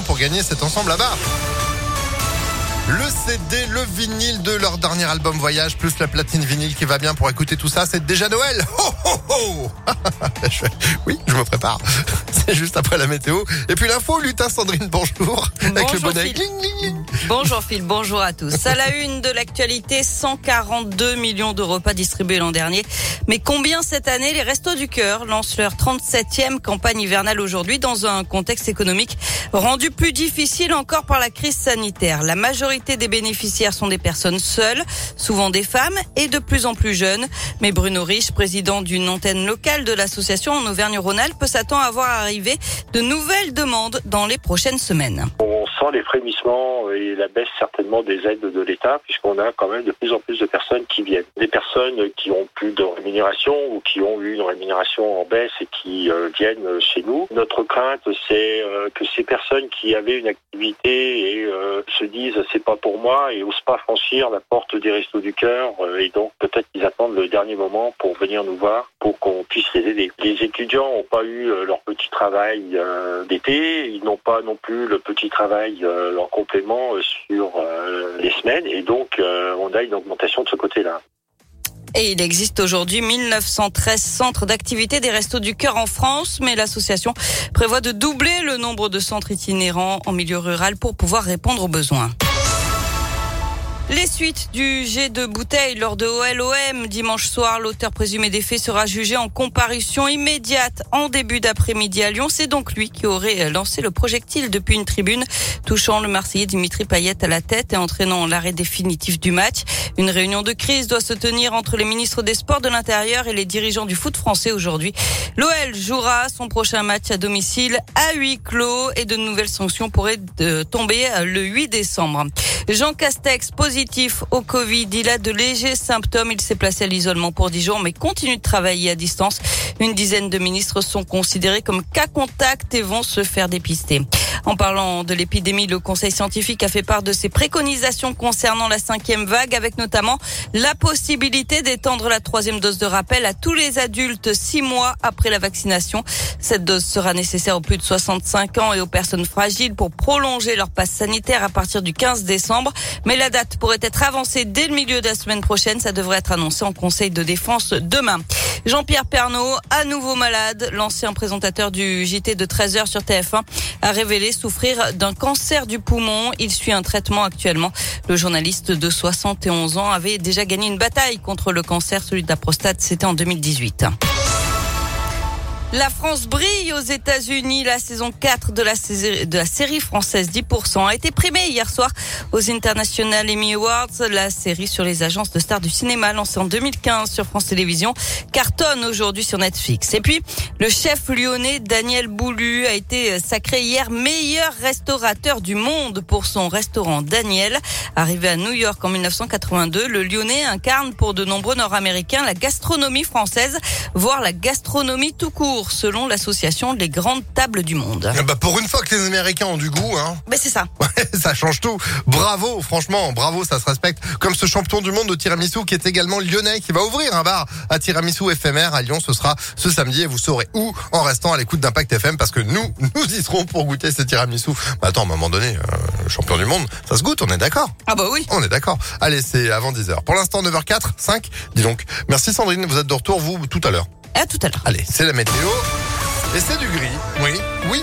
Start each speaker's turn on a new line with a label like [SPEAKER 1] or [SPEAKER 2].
[SPEAKER 1] pour gagner cet ensemble là-bas. Le CD, le vinyle de leur dernier album Voyage, plus la platine vinyle qui va bien pour écouter tout ça, c'est déjà Noël. Ho, ho, ho oui, je me prépare. C'est juste après la météo. Et puis l'info, lutin Sandrine, bonjour.
[SPEAKER 2] Avec le bonnet. Bonjour Phil, bonjour à tous. À la une de l'actualité, 142 millions de repas distribués l'an dernier. Mais combien cette année Les Restos du Cœur lancent leur 37e campagne hivernale aujourd'hui dans un contexte économique rendu plus difficile encore par la crise sanitaire. La majorité des bénéficiaires sont des personnes seules, souvent des femmes et de plus en plus jeunes. Mais Bruno Rich, président d'une antenne locale de l'association en Auvergne-Rhône-Alpes, s'attend à voir arriver de nouvelles demandes dans les prochaines semaines
[SPEAKER 3] les frémissements et la baisse certainement des aides de l'État, puisqu'on a quand même de plus en plus de personnes qui viennent. Des personnes qui ont plus de rémunération ou qui ont eu une rémunération en baisse et qui euh, viennent chez nous. Notre crainte, c'est euh, que ces personnes qui avaient une activité euh, se disent c'est pas pour moi et osent pas franchir la porte des restos du cœur et donc peut-être qu'ils attendent le dernier moment pour venir nous voir pour qu'on puisse les aider. Les étudiants n'ont pas eu leur petit travail d'été, ils n'ont pas non plus le petit travail euh, en complément euh, sur euh, les semaines et donc on a une augmentation de ce côté-là.
[SPEAKER 2] Et il existe aujourd'hui 1913 centres d'activité des Restos du Cœur en France, mais l'association prévoit de doubler le nombre de centres itinérants en milieu rural pour pouvoir répondre aux besoins. Les suites du jet de bouteille lors de OLOM dimanche soir, l'auteur présumé des faits sera jugé en comparution immédiate en début d'après-midi à Lyon. C'est donc lui qui aurait lancé le projectile depuis une tribune, touchant le Marseillais Dimitri Payet à la tête et entraînant l'arrêt définitif du match. Une réunion de crise doit se tenir entre les ministres des Sports de l'Intérieur et les dirigeants du foot français aujourd'hui. L'OL jouera son prochain match à domicile à huis clos et de nouvelles sanctions pourraient euh, tomber le 8 décembre. Jean Castex, positif au Covid. Il a de légers symptômes. Il s'est placé à l'isolement pour 10 jours, mais continue de travailler à distance. Une dizaine de ministres sont considérés comme cas contact et vont se faire dépister. En parlant de l'épidémie, le Conseil scientifique a fait part de ses préconisations concernant la cinquième vague, avec notamment la possibilité d'étendre la troisième dose de rappel à tous les adultes six mois après la vaccination. Cette dose sera nécessaire aux plus de 65 ans et aux personnes fragiles pour prolonger leur passe sanitaire à partir du 15 décembre. Mais la date pourrait être avancée dès le milieu de la semaine prochaine. Ça devrait être annoncé en Conseil de défense demain. Jean-Pierre Pernaud, à nouveau malade, l'ancien présentateur du JT de 13h sur TF1, a révélé souffrir d'un cancer du poumon. Il suit un traitement actuellement. Le journaliste de 71 ans avait déjà gagné une bataille contre le cancer, celui de la prostate, c'était en 2018. La France brille aux États-Unis. La saison 4 de la, série française 10% a été primée hier soir aux International Emmy Awards. La série sur les agences de stars du cinéma lancée en 2015 sur France Télévisions cartonne aujourd'hui sur Netflix. Et puis, le chef lyonnais Daniel Boulu a été sacré hier meilleur restaurateur du monde pour son restaurant Daniel. Arrivé à New York en 1982, le lyonnais incarne pour de nombreux Nord-Américains la gastronomie française, voire la gastronomie tout court selon l'association Les Grandes Tables du Monde.
[SPEAKER 1] Ah bah pour une fois que les Américains ont du goût, hein.
[SPEAKER 2] Mais c'est ça.
[SPEAKER 1] ça change tout. Bravo, franchement, bravo, ça se respecte. Comme ce champion du monde de tiramisu qui est également lyonnais, qui va ouvrir un bar à tiramisu éphémère à Lyon. Ce sera ce samedi et vous saurez où en restant à l'écoute d'Impact FM parce que nous, nous y serons pour goûter ces tiramisu. Bah attends, à un moment donné, euh, champion du monde, ça se goûte, on est d'accord
[SPEAKER 2] Ah bah oui.
[SPEAKER 1] On est d'accord. Allez, c'est avant 10h. Pour l'instant, 9h04, 5, dis donc. Merci Sandrine, vous êtes de retour, vous, tout à l'heure.
[SPEAKER 2] À tout à l'heure.
[SPEAKER 1] Allez, c'est la météo. Et c'est du gris. Oui, oui.